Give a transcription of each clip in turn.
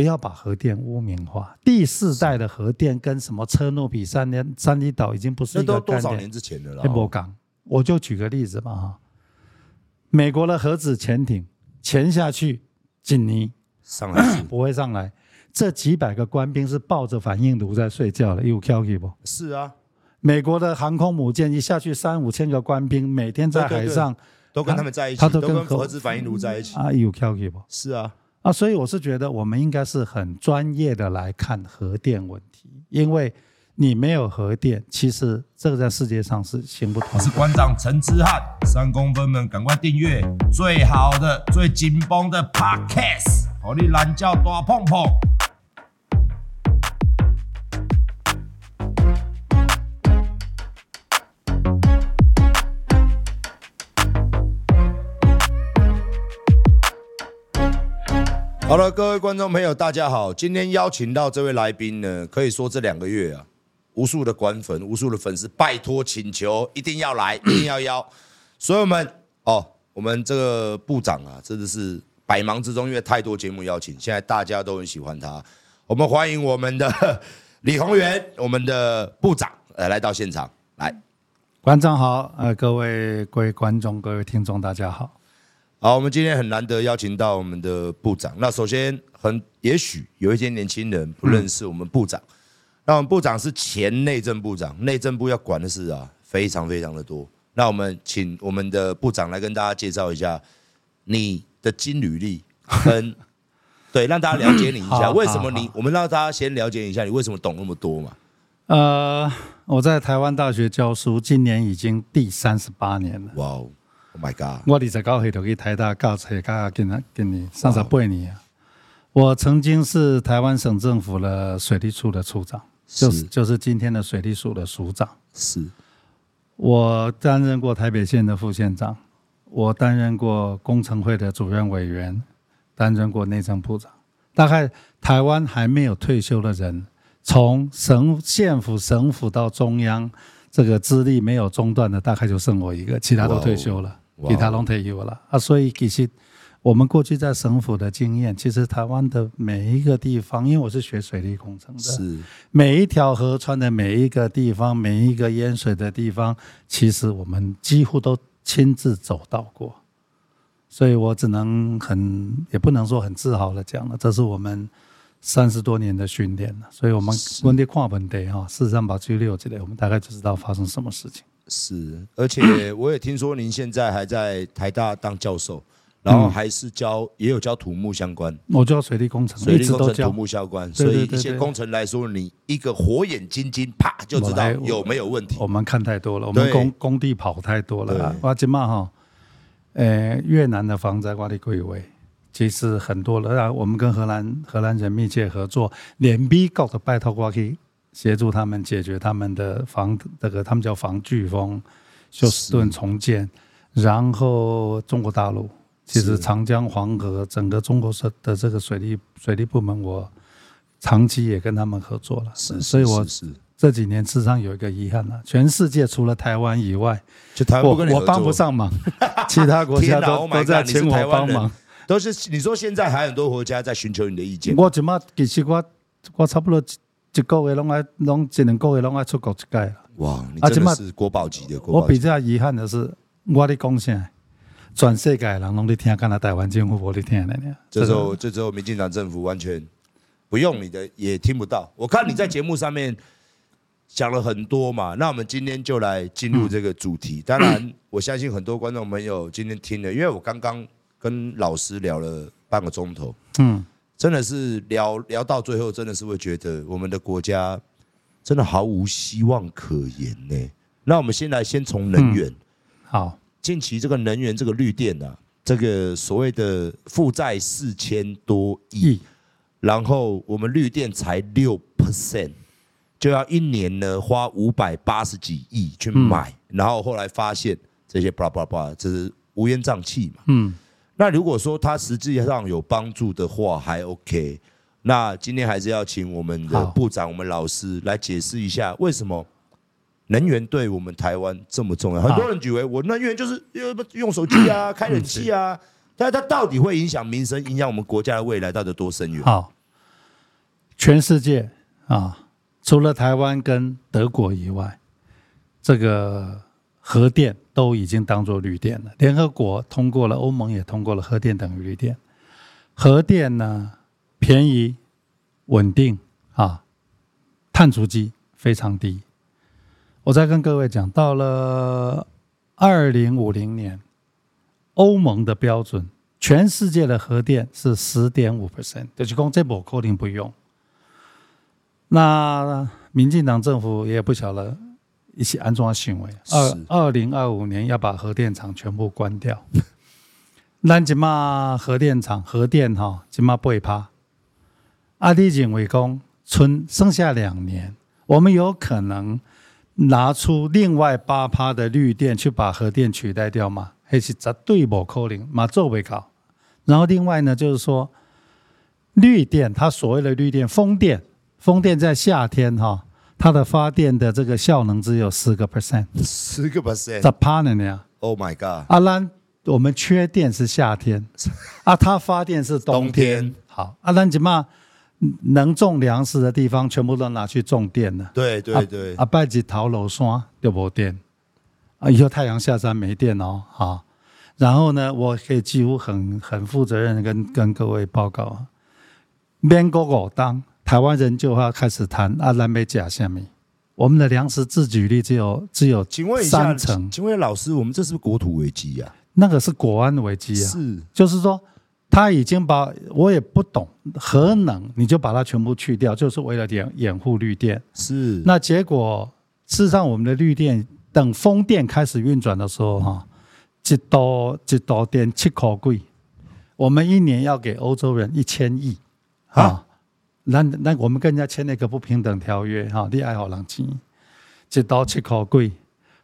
不要把核电污名化。第四代的核电跟什么车诺比三年三里岛已经不是一个概念。那都多少年之前的了？我就举个例子吧哈，美国的核子潜艇潜下去，锦尼上来 不会上来。这几百个官兵是抱着反应炉在睡觉的，有 Q 不？是啊，美国的航空母舰一下去，三五千个官兵每天在海上都跟他们在一起，他都跟核子反应炉在一起啊，有 Q 不？是啊。啊，所以我是觉得我们应该是很专业的来看核电问题，因为你没有核电，其实这个在世界上是行不通。我是馆长陈之汉，三公分们赶快订阅最好的、最紧绷的 Podcast，好你懒觉大碰碰。好了，各位观众朋友，大家好。今天邀请到这位来宾呢，可以说这两个月啊，无数的官粉、无数的粉丝拜托请求，一定要来，一定要邀。所以我们哦，我们这个部长啊，真的是百忙之中，因为太多节目邀请，现在大家都很喜欢他。我们欢迎我们的 李宏源，我们的部长呃来到现场来。馆长好，呃，各位各位观众、各位听众，大家好。好，我们今天很难得邀请到我们的部长。那首先，很也许有一些年轻人不认识我们部长。那我们部长是前内政部长，内政部要管的事啊，非常非常的多。那我们请我们的部长来跟大家介绍一下你的金履历，跟 对，让大家了解你一下，为什么你？我们让大家先了解一下你为什么懂那么多嘛？呃，我在台湾大学教书，今年已经第三十八年了。哇哦！Oh my God！我二十九岁就去台大教册，教今年今年三十八年。我曾经是台湾省政府的水利处的处长，就是就是今天的水利署的署长。是，我担任过台北县的副县长，我担任过工程会的主任委员，担任过内政部长。大概台湾还没有退休的人，从省县府、省府到中央，这个资历没有中断的，大概就剩我一个，其他都退休了。其他都退休了。啊，所以其实我们过去在省府的经验，其实台湾的每一个地方，因为我是学水利工程的，是。每一条河川的每一个地方，每一个淹水的地方，其实我们几乎都亲自走到过，所以我只能很也不能说很自豪的讲了，这是我们三十多年的训练了，所以我们问题跨本地哈，事实上把拘留起来，我们大概就知道发生什么事情。是，而且我也听说您现在还在台大当教授，然后还是教，也有教土木相关。我教水利工程，水利工程土木相关，所以一些工程来说，你一个火眼金睛，啪就知道有没有问题。我们看太多了，我们工工地跑太多了。哇今嘛哈，呃，越南的防灾管理规位其实很多了，我们跟荷兰荷兰人密切合作，连 B 告的拜托过去。协助他们解决他们的防这个，他们叫防飓风，休斯顿重建。然后中国大陆其实长江黄河整个中国的的这个水利水利部门，我长期也跟他们合作了。是，所以我这几年事实上有一个遗憾了，全世界除了台湾以外，就台湾我我帮不上忙，其他国家都都在请我帮忙。都是你说现在还有很多国家在寻求你的意见。我怎么其实我我差不多。一个月拢爱拢一两个月拢爱出国一届哇，你真的是国宝级的国宝级。我比较遗憾的是，我的贡献，全世界人拢在听，干那台湾政府无在听的呢。这时候，这时候，民进党政府完全不用你的，也听不到。我看你在节目上面讲了很多嘛，那我们今天就来进入这个主题。当然，我相信很多观众朋友今天听了，因为我刚刚跟老师聊了半个钟头。嗯。真的是聊聊到最后，真的是会觉得我们的国家真的毫无希望可言呢。那我们先来先从能源，好，近期这个能源这个绿电啊，这个所谓的负债四千多亿，然后我们绿电才六 percent，就要一年呢花五百八十几亿去买，嗯、然后后来发现这些巴拉巴拉巴拉，这是乌烟瘴气嘛。嗯，那如果说它实际上有帮助的话，还 OK。那今天还是要请我们的部长、我们老师来解释一下，为什么能源对我们台湾这么重要？很多人以为我能源就是用手机啊、开冷气啊。但它到底会影响民生，影响我们国家的未来，到底多深远？好，全世界啊，除了台湾跟德国以外，这个核电都已经当做绿电了。联合国通过了，欧盟也通过了，核电等于绿电。核电呢，便宜、稳定啊，碳足迹非常低。我再跟各位讲，到了二零五零年。欧盟的标准，全世界的核电是十点五 percent，就是讲这波肯定不用。那民进党政府也不晓得一些安装行为，二二零二五年要把核电厂全部关掉。咱即马核电厂核电哈，即马不会怕。阿弟认为讲，存剩下两年，我们有可能拿出另外八趴的绿电去把核电取代掉吗？还是绝对不可能，马做不到。然后另外呢，就是说绿电，它所谓的绿电，风电，风电在夏天哈，它的发电的这个效能只有十个 percent，十个 percent，咋怕呢呀？Oh my god！阿兰，我们缺电是夏天，啊，它发电是冬天。冬天好，阿兰怎么能种粮食的地方全部都拿去种电了？对对对，阿拜吉头路山就无电。啊！以后太阳下山没电哦，好，然后呢，我可以几乎很很负责任的跟跟各位报告啊，免过我当台湾人就要开始谈啊，南北甲下面，我们的粮食自给率只有只有三成。请问老师，我们这是不是国土危机呀？那个是国安危机啊，是，就是说他已经把我也不懂核能，你就把它全部去掉，就是为了掩掩护绿电。是，那结果事实上我们的绿电。等风电开始运转的时候，哈，一度一度电七块贵，我们一年要给欧洲人一千亿，啊，那那我们跟人家签那个不平等条约，哈，你爱好人钱，一度七块贵，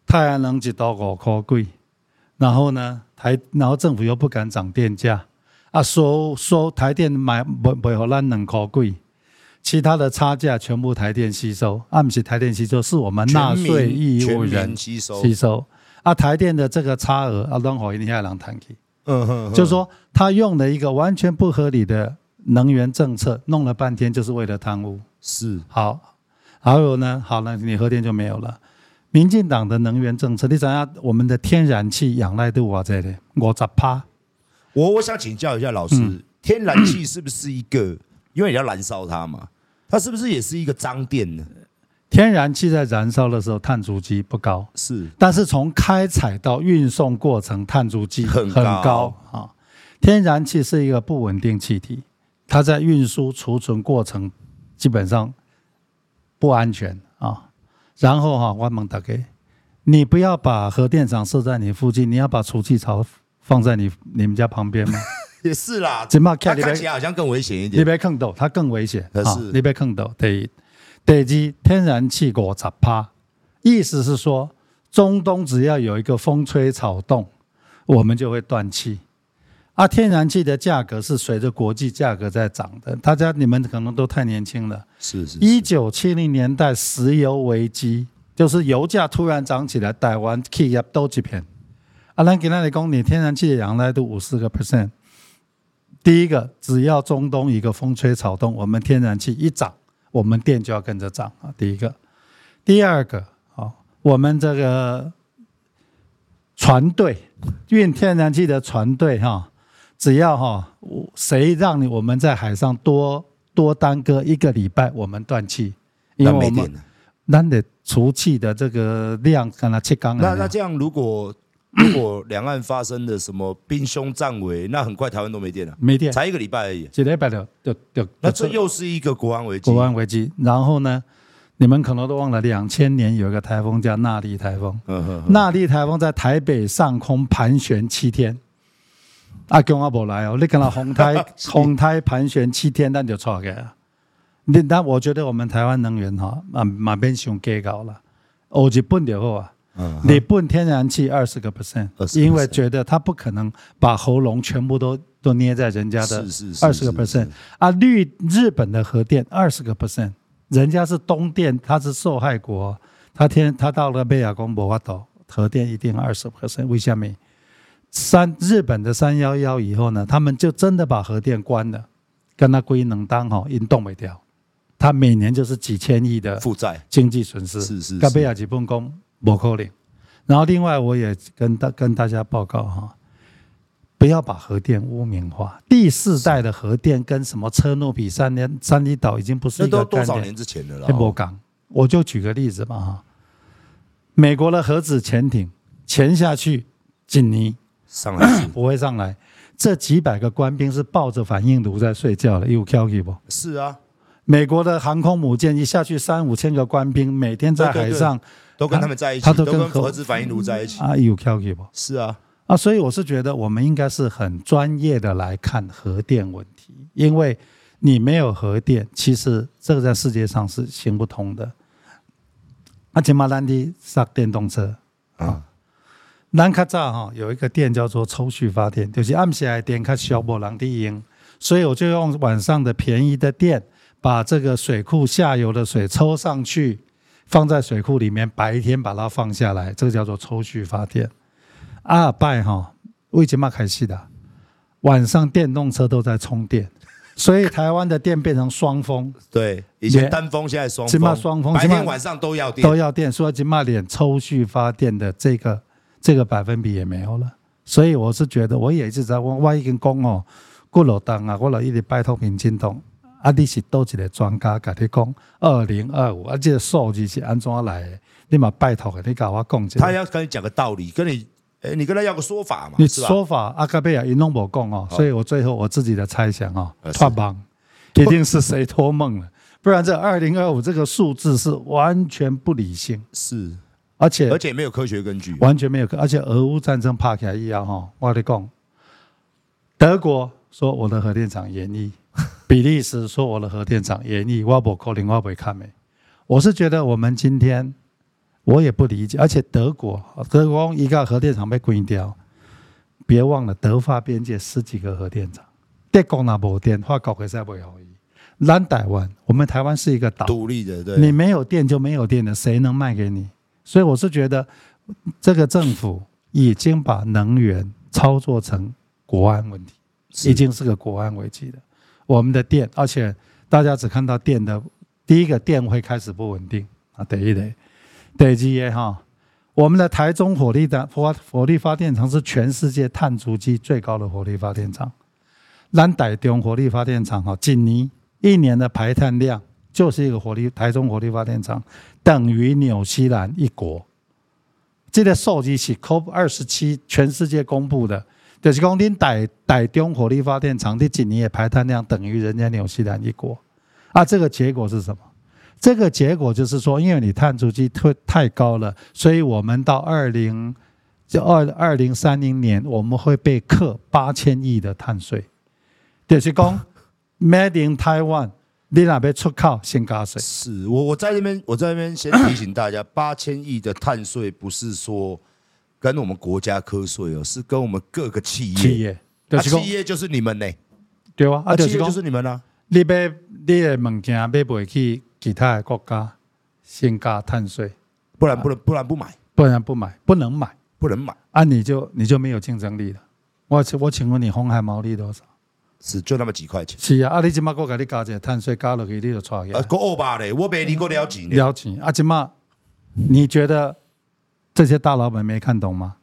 太阳能一度五块贵，然后呢，台然后政府又不敢涨电价，啊，收收台电买不不好咱两块贵。其他的差价全部台电吸收，啊，不是台电吸收，是我们纳税义务人吸收。吸收啊，台电的这个差额啊，让好一定要让谈去。嗯哼，就是说他用了一个完全不合理的能源政策，弄了半天就是为了贪污。是，好，还有呢，好了，你核电就没有了。民进党的能源政策，你想想我们的天然气仰赖度啊，这里我咋怕？我我想请教一下老师，嗯、天然气是不是一个，因为你要燃烧它嘛？它是不是也是一个脏电呢？天然气在燃烧的时候碳足迹不高，是，但是从开采到运送过程碳足迹很高啊。高天然气是一个不稳定气体，它在运输储存过程基本上不安全啊。然后哈，我问大家，你不要把核电厂设在你附近，你要把储气槽放在你你们家旁边吗？也是啦，它看起来好像更危险一点。你别坑到它更危险，可是你别坑到。第一，第二，天然气五十趴，意思是说，中东只要有一个风吹草动，我们就会断气。啊，天然气的价格是随着国际价格在涨的。大家你们可能都太年轻了，是是。一九七零年代石油危机，就是油价突然涨起来，台湾企业都几片。啊，咱给那里讲，你天然气的仰赖度五十个 percent。第一个，只要中东一个风吹草动，我们天然气一涨，我们电就要跟着涨啊。第一个，第二个，啊，我们这个船队运天然气的船队哈，只要哈，谁让你我们在海上多多耽搁一个礼拜，我们断气，因为我们那得除气的这个量跟它切缸。那那这样如果。如果两岸发生的什么兵凶战危，那很快台湾都没电了。没电，才一个礼拜而已。几礼拜的，就就那这又是一个国安危机。国安危机。然后呢，你们可能都忘了，两千年有一个台风叫纳利台风。纳利台风在台北上空盘旋七天，阿强阿伯来哦，你跟他红胎 红胎盘旋七天，那就错个。你那我觉得我们台湾能源哈，啊马边上给高了，哦日本就好啊。日本天然气二十个 percent，因为觉得他不可能把喉咙全部都都捏在人家的二十个 percent 啊。绿日本的核电二十个 percent，人家是东电，他是受害国，他天他到了贝亚公博瓦岛，核电一定二十 percent。为什么？三日本的三幺幺以后呢，他们就真的把核电关了，跟他归能当哈，因动没掉，他每年就是几千亿的负债经济损失。是是，跟贝亚吉分工。不可能。然后另外我也跟大跟大家报告哈，不要把核电污名化。第四代的核电跟什么车诺比、三年三里岛已经不是一个概念。那都多少年之前的了？不讲，我就举个例子嘛哈。美国的核子潜艇潜下去，几年上来 不会上来。这几百个官兵是抱着反应炉在睡觉的，有跳起不？是啊。美国的航空母舰一下去，三五千个官兵每天在海上。都跟他们在一起，他都跟核子反应炉在一起啊，有 calculate 不？是啊，啊，所以我是觉得我们应该是很专业的来看核电问题，因为你没有核电，其实这个在世界上是行不通的。啊，金马兰的上电动车啊，兰卡扎哈有一个电叫做抽蓄发电，就是暗时来电卡小波浪的音，所以我就用晚上的便宜的电，把这个水库下游的水抽上去。放在水库里面，白天把它放下来，这个叫做抽蓄发电。阿尔拜哈为什么开始的？晚上电动车都在充电，所以台湾的电变成双峰。对，以前单峰，现在双峰。双峰，白天晚上都要电，都要电。所以今嘛连抽蓄发电的这个这个百分比也没有了。所以我是觉得，我也一直在问，我已经讲哦，过了当啊，我了一直拜托民进党。啊！你是多几个专家跟你讲，二零二五啊，这个数字是安怎来的？你嘛拜托你跟我讲。他要跟你讲个道理，跟你，诶，你跟他要个说法嘛？你说法，阿卡贝尔一弄不讲哦，所以我最后我自己的猜想哦，托梦，一定是谁托梦了？不然这二零二五这个数字是完全不理性，是，而且而且没有科学根据，完全没有，而且俄乌战争怕起来一样哈。我跟你讲，德国说我的核电厂延役。比利时说我的核电厂延役，我不可能，我不会看没。我是觉得我们今天我也不理解，而且德国德国一个核电厂被关掉，别忘了德法边界十几个核电厂，德国那部电，法国可是不会好。南台湾，我们台湾是一个岛，独立的，对，你没有电就没有电了，谁能卖给你？所以我是觉得这个政府已经把能源操作成国安问题，已经是个国安危机了。我们的电，而且大家只看到电的第一个电会开始不稳定啊，等一类，第二个哈，我们的台中火力的火火力发电厂是全世界碳足迹最高的火力发电厂。咱台中火力发电厂哈，今年一年的排碳量就是一个火力台中火力发电厂等于纽西兰一国。这个数据是 COP 二十七全世界公布的。就是讲，恁台台中火力发电厂的几年的排碳量等于人家纽西兰一国，啊，这个结果是什么？这个结果就是说，因为你碳足迹太太高了，所以我们到二零就二二零三零年，我们会被课八千亿的碳税。就是讲，Made in Taiwan，你那边出口先加税。是我我在这边，我在这边先提醒大家，八千亿的碳税不是说。跟我们国家课税哦，是跟我们各个企业，企业，啊、企业就是你们呢，对啊，啊，企业就是你们啊。你买你的物件买不去其他的国家，先加碳税，不然不能，不然不买，不然不买，不能买，不能买，啊，你就你就没有竞争力了。我我请问你，红海毛利多少？是就那么几块钱。是啊，啊，你今麦我给你加这碳税，加落去你就错了。啊，够欧巴嘞，我比你够了钱。了钱啊，今麦你觉得？这些大老板没看懂吗？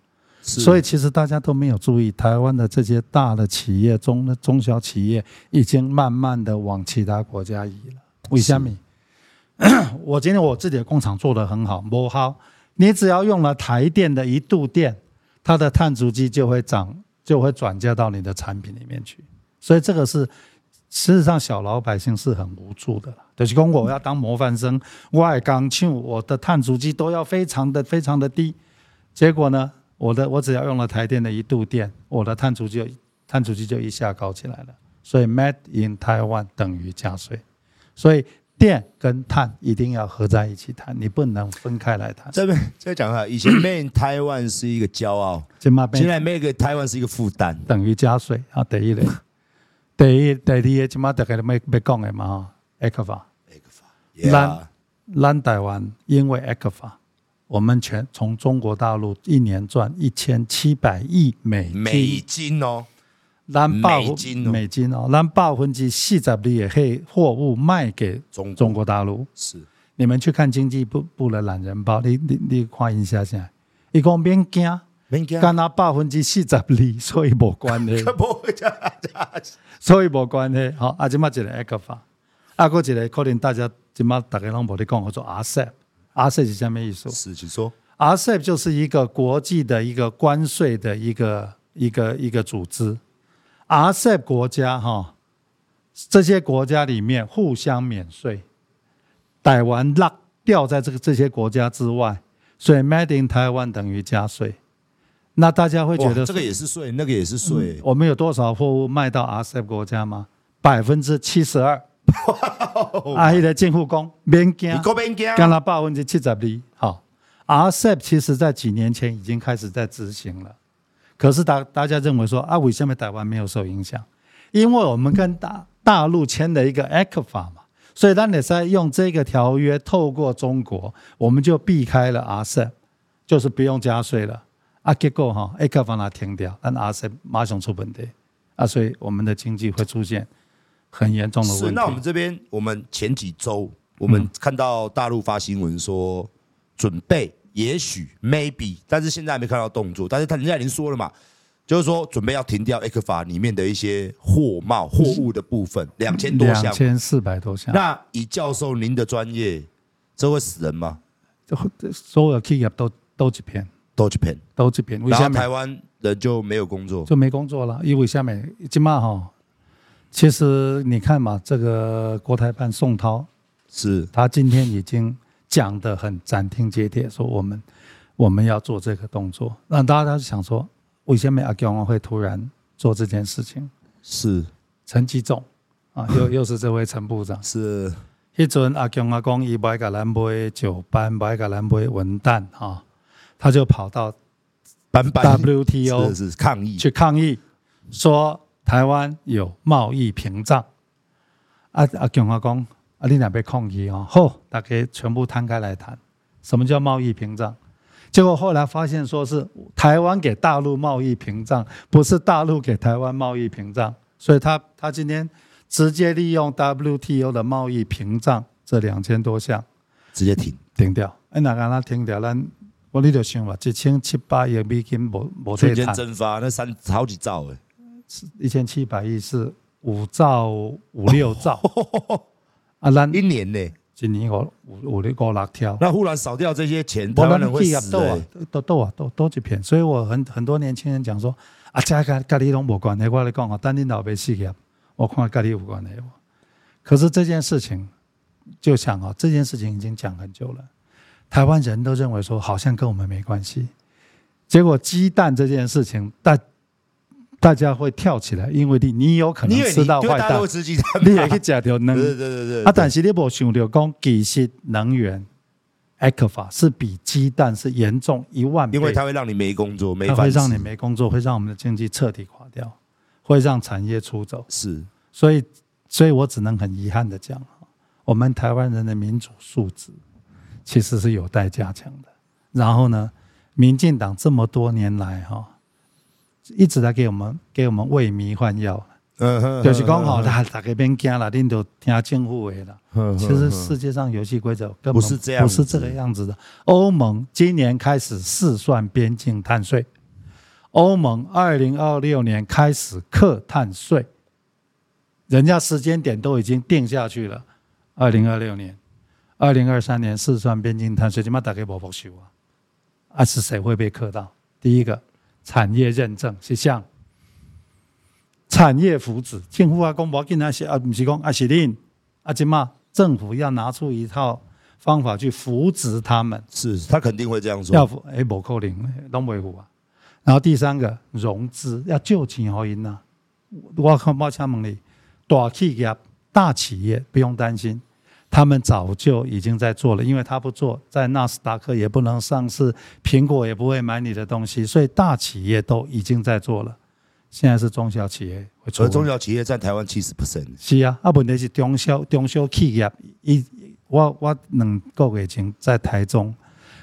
所以其实大家都没有注意，台湾的这些大的企业、中中小企业已经慢慢的往其他国家移了。为什么？我今天我自己的工厂做得很好，不好，你只要用了台电的一度电，它的碳足迹就会涨，就会转嫁到你的产品里面去。所以这个是。事实上，小老百姓是很无助的。就是讲，我要当模范生，我爱钢厂，我的碳足迹都要非常的、非常的低。结果呢，我的我只要用了台电的一度电，我的碳足迹碳足迹就一下高起来了。所以 Made in Taiwan 等于加税，所以电跟碳一定要合在一起谈，你不能分开来谈。这边再讲一下，以前 Made in Taiwan 是一个骄傲，现在 Made in Taiwan 是一个负担，等于加税啊。等一类，第一、第二个，起码大家都没没讲的嘛哈。ECFA，ECFA，咱咱台湾因为 ECFA，我们全从中国大陆一年赚一千七百亿美金美金哦。咱美金美金哦，咱百分之四十二的黑货物卖给中中国大陆。是，你们去看经济部部的懒人包，你你你看一下先。一共免惊，免惊，干那百分之四十二，所以无关系。所以无关系。好，啊，即马一个 ECFA，啊，个一个可能大家即马大家拢无咧讲，叫做 RCEP，RCEP 是啥物意思？是，请说。RCEP 就是一个国际的一个关税的一个一个一个组织。RCEP 国家哈，这些国家里面互相免税，台湾落掉在这个这些国家之外，所以 Made in Taiwan 等于加税。那大家会觉得这个也是税，那个也是税、嗯。我们有多少货物卖到 RCEP 国家吗？百分之七十二。阿姨的进货工免惊，干了百分之七十二。好，RCEP 其实在几年前已经开始在执行了。可是大大家认为说啊，为什么台湾没有受影响？因为我们跟大大陆签了一个 ECFA 嘛，所以当你在用这个条约透过中国，我们就避开了 RCEP，就是不用加税了啊。结果哈，ECFA 它停掉，但 RCEP 马上出问题啊，所以我们的经济会出现很严重的问题。是，那我们这边，我们前几周我们看到大陆发新闻说准备。也许 maybe，但是现在还没看到动作。但是他人家已经说了嘛，就是说准备要停掉 ECFA 里面的一些货贸货物的部分，两千多箱，两千四百多箱。那以教授您的专业，这会死人吗？这所有企业都都这边，都这边，都这边。然后台湾人就没有工作，就没工作了。因为下面今嘛哈，其实你看嘛，这个国台办宋涛是他今天已经。讲得很斩钉截铁，说我们我们要做这个动作，让大家想说，为什么阿强会突然做这件事情？是陈吉仲啊，又 又是这位陈部长。是，迄阵阿强阿公，伊买个兰杯酒班，买个兰杯文旦哈，他就跑到 WTO 是抗议，去抗议，说台湾有贸易屏障。啊阿强阿讲。啊，你那边抗议哦，好，大家全部摊开来谈，什么叫贸易屏障？结果后来发现，说是台湾给大陆贸易屏障，不是大陆给台湾贸易屏障，所以他他今天直接利用 WTO 的贸易屏障这两千多项，直接停停掉。哎，哪敢他停掉，那我你就想吧，一千七百亿美金无无瞬间蒸发，那三好几兆哎，一千七百亿是五兆五六兆。啊，咱一年呢，一年五五五六个六条，那忽然少掉这些钱，台湾人会死的。都都啊，都都一片。所以我很很多年轻人讲说，啊，这个跟你拢无关系。我来讲啊，等你老爸死业，我看跟你有关系。可是这件事情，就想啊，这件事情已经讲很久了。台湾人都认为说，好像跟我们没关系。结果鸡蛋这件事情，大。大家会跳起来，因为你你有可能吃到坏蛋，你也可以假掉能。对对对对。啊，但是你无想到讲，其实能源 ECFA 是比鸡蛋是严重一万倍，因为它会让你没工作，没它会让你没工作，会让我们的经济彻底垮掉，会让产业出走。是，所以，所以我只能很遗憾的讲，我们台湾人的民主素质其实是有待加强的。然后呢，民进党这么多年来哈。一直在给我们给我们喂迷幻药，就是讲好，大大家别惊了，恁就听政府的了。其实世界上游戏规则根本不是这样，不是这个样子的。欧盟今年开始试算边境碳税，欧盟二零二六年开始课碳税，人家时间点都已经定下去了。二零二六年、二零二三年四川边境碳税，起码大概不保修啊。啊，是谁会被克到？第一个。产业认证是像产业福祉，政府啊公布给那些啊，不是讲啊是令啊，今嘛政府要拿出一套方法去扶植他们，是他肯定会这样说。要哎，不可能，都维护啊。然后第三个融资要救钱好赢呐，我看抱歉问你，大企业、大企业不用担心，他们早就已经在做了，因为他不做，在纳斯达克也不能上市，苹果也不会买你的东西，所以大企业都已经在做了。现在是中小企业，而中小企业占台湾七十 percent。是啊，啊，问题是中小中小企业，一我我两个月前在台中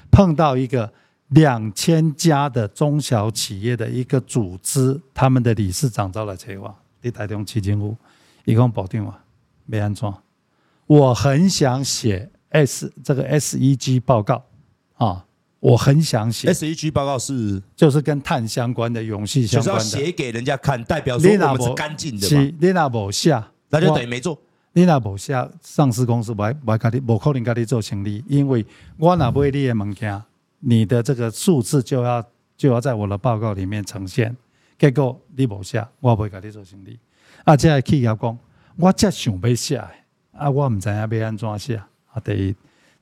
碰到一个两千家的中小企业的一个组织，他们的理事长招来找我，在台中基金会，一共保定嘛，没安装。我很想写 S 这个 SEG 报告啊。我很想写 SEG 报告是，就是跟碳相关的、永续相关的，就是要写给人家看，代表说我们是干净的嘛。你那不下，那就等于没做。你那无下上市公司不不跟你不可能跟你做生意，因为我那不会你的物件，你的这个数字就要就要在我的报告里面呈现。结果你无下，我不会跟你做生意。啊，这个企业讲，我这想要写，啊，我唔知影要安怎写。啊，第一，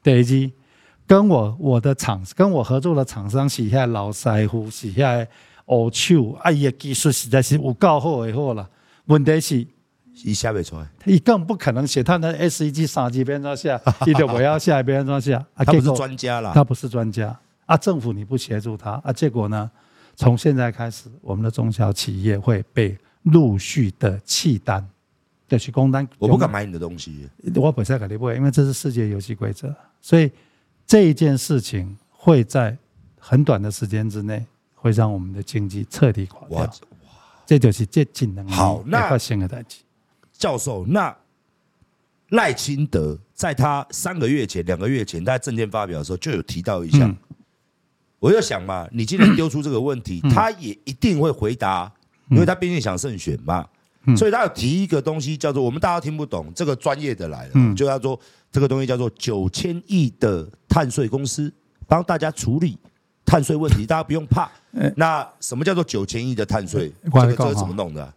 第二。跟我我的厂跟我合作的厂商是遐老师傅，是遐黑手，哎呀，技术实在是有够好诶好啦。问题是，伊写袂出来，伊更不可能写他那 S 一 G 三级编章下，伊就不要下一编章下。他不是专家啦，他不是专家啊！政府你不协助他啊，结果呢？从现在开始，我们的中小企业会被陆续的弃单，就是公单。我不敢买你的东西，我本身肯定不会，因为这是世界游戏规则，所以。这一件事情会在很短的时间之内，会让我们的经济彻底垮掉。这就是最近的好，那发生的代志。教授，那赖清德在他三个月前、两个月前，他在政见发表的时候就有提到一下。我就想嘛，你既然丢出这个问题，他也一定会回答，因为他毕竟想胜选嘛。所以他有提一个东西，叫做我们大家听不懂，这个专业的来了，就叫做这个东西叫做九千亿的碳税公司，帮大家处理碳税问题，大家不用怕。那什么叫做九千亿的碳税？这个这个怎么弄的？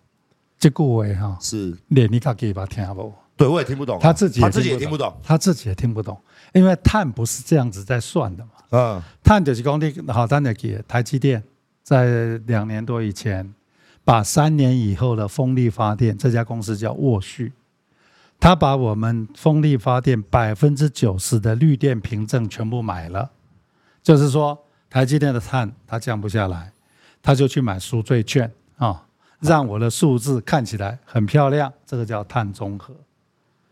这个位哈是连你卡给吧听不？对，我也听不懂，他自己他自己也听不懂，他自己也听不懂，因为碳不是这样子在算的嘛。嗯，碳就是讲你好，单的给台积电在两年多以前。把三年以后的风力发电，这家公司叫沃旭，他把我们风力发电百分之九十的绿电凭证全部买了，就是说台积电的碳它降不下来，他就去买赎罪券啊，让我的数字看起来很漂亮，这个叫碳中和。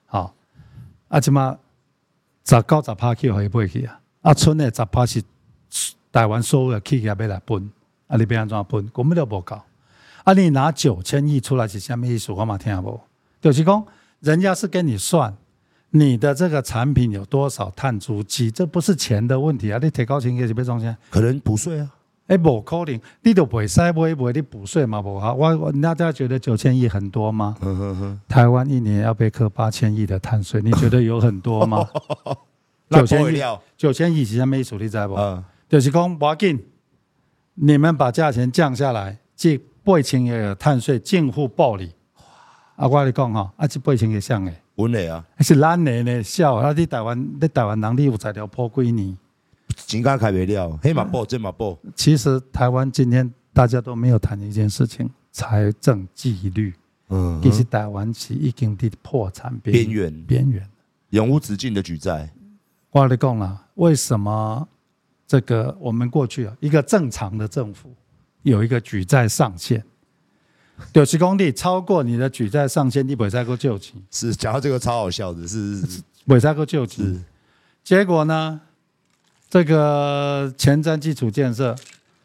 好，啊，起码十高十趴去回不去啊？啊，村内十趴是台湾所有的企业要来分，啊，你别安怎分，根本就不够。啊！你拿九千亿出来是什么意思？我嘛听不。就是讲，人家是跟你算你的这个产品有多少碳足迹，这不是钱的问题啊！你提高钱也是被装钱，可能补税啊？哎，不可能，你都不会塞，不会不会你补税嘛？不好，我我大家觉得九千亿很多吗？呵呵呵台湾一年要被扣八千亿的碳税，你觉得有很多吗？九千亿，九千亿是什么意思？你知不？嗯，就是讲，不要紧，你们把价钱降下来，即。八千个碳税近乎暴利，啊！我跟你讲哈，啊，这八千个像诶，稳的啊，是咱的呢，笑啊！你台湾，你台湾人，你有材料破几年？钱敢开不了，黑马报，真马报。其实台湾今天大家都没有谈一件事情，财政纪律。嗯，其实台湾是已经的破产边缘，边缘，永无止境的举债。我跟你讲啦，为什么这个我们过去啊，一个正常的政府？有一个举债上限，九十公里超过你的举债上限，你不会再够救济。是讲到这个超好笑的，是不会再够救济。结果呢，这个前瞻基础建设，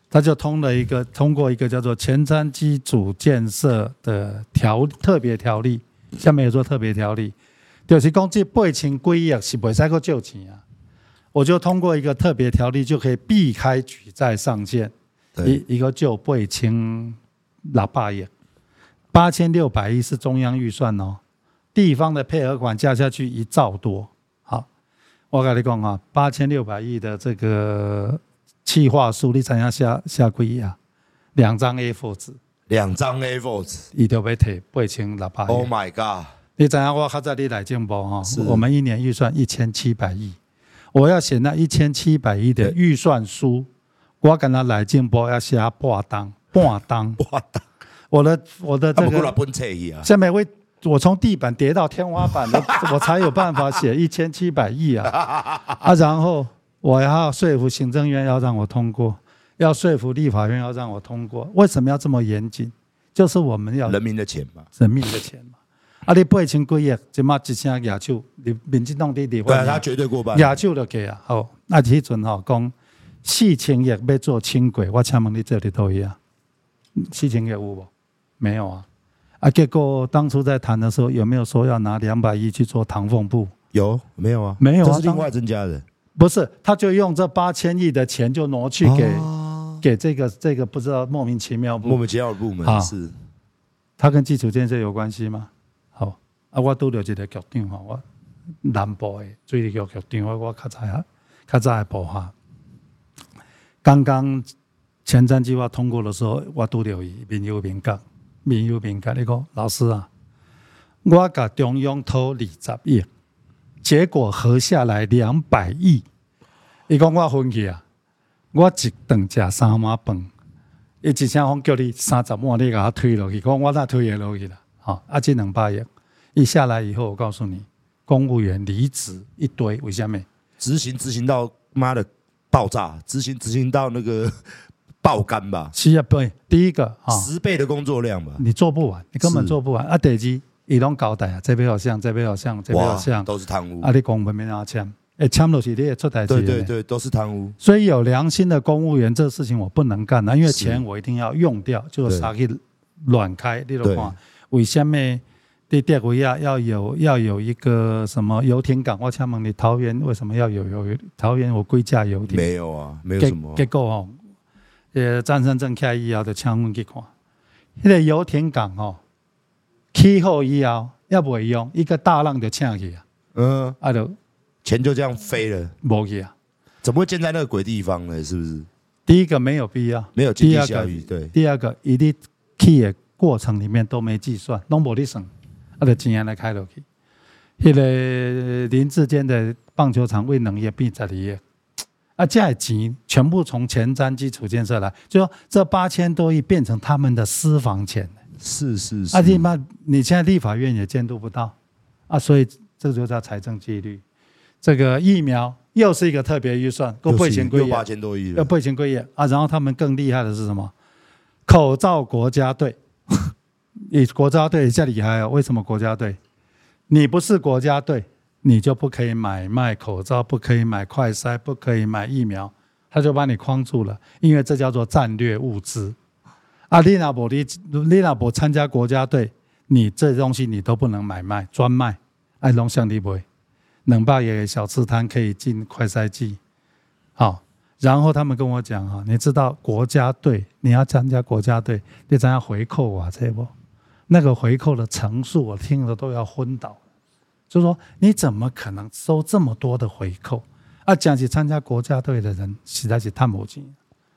他就通了一个通过一个叫做前瞻基础建设的条特别条例，下面有说特别条例，就是讲这八千几亿是不会再够救济啊。我就通过一个特别条例，就可以避开举债上限。一一个就八千六百亿，八千六百亿是中央预算哦，地方的配合款加下去一兆多。好，我跟你讲啊，八千六百亿的这个企划书，你怎样下下几亿啊？两张 A4 纸，两张 A4 纸，一条要提八千六百亿。Oh my god！你怎样？我还在你来进步哈？我们一年预算一千七百亿，我要写那一千七百亿的预算书。我跟他来进步要写半当半当半当，我的我的这个，下面会我从地板跌到天花板的，我才有办法写一千七百亿啊啊！然后我要说服行政院要让我通过，要说服立法院要让我通过，为什么要这么严谨？就是我们要人民的钱嘛，人民的钱嘛。啊，你八千几亿，即马一声亚手，你民进党的立法他绝对过半，亚手就给啊。好，那迄阵吼讲四千亿要做轻轨，我请问你这里头一样，四千亿有无？没有啊。啊，结果当初在谈的时候，有没有说要拿两百亿去做唐凤部？有没有啊？没有啊，这是另外增加的。不是，他就用这八千亿的钱就挪去给、哦、给这个这个不知道莫名其妙莫名其妙的部门啊，是。他跟基础建设有关系吗？好，啊，我拄着一个局长哈，我南部的水利局局长，我我较早啊，较早的部哈。刚刚前瞻计划通过的时候，我拄着伊面有面讲，面有面讲，你讲老师啊，我甲中央讨二十亿，结果合下来两百亿，伊讲我分去啊，我一顿食三碗饭。伊一声风叫你三十万，你给他推落去，讲我哪推得落去了？好，啊，这两百亿一下来以后，我告诉你，公务员离职一堆，为什么？执行执行到妈的爆炸，执行执行到那个 爆肝吧？是啊，对，第一个啊十倍的工作量吧，你做不完，你根本做不完。啊，第二，伊拢交代啊，这边好像，这边好像，这边好像，都是贪污。啊，你公文没拿签。哎，签落去你也出代志。对对对，都是贪污。所以有良心的公务员，这个事情我不能干了，因为钱我一定要用掉，就是啥去乱开。你都看，为什么第第二个要要有要有一个什么游艇港？我请问你，桃园为什么要有有桃园有贵价游艇？没有啊，没有什么。结果哦，呃，张善政开以后就请问去看，那个游艇港哦，气候以后要不会用，一个大浪就抢去啊。嗯，啊就。钱就这样飞了，没去啊？怎么会建在那个鬼地方呢？是不是？第一个没有必要，没有经济效益。对，第二个一定去的过程里面都没计算，拢无得算，啊，就钱也来开落去。那个林志坚的棒球场为能业变十二亿，啊，这钱全部从前瞻基础建设来，就说这八千多亿变成他们的私房钱。是是是。啊，你妈，你现在立法院也监督不到，啊，所以这就叫财政纪律。这个疫苗又是一个特别预算，够八千多亿，八千多亿，要八千多亿啊！然后他们更厉害的是什么？口罩国家队，你国家队这厉害哦？为什么国家队？你不是国家队，你就不可以买卖口罩，不可以买快筛，不可以买疫苗，他就把你框住了，因为这叫做战略物资。啊，你那不你你那不参加国家队，你这东西你都不能买卖专卖，爱拢向你买。冷霸也小吃摊可以进快筛剂，好，然后他们跟我讲哈，你知道国家队你要参加国家队，你怎样回扣啊？这不，那个回扣的层数我听了都要昏倒。就说你怎么可能收这么多的回扣？啊，讲起参加国家队的人实在是太没劲，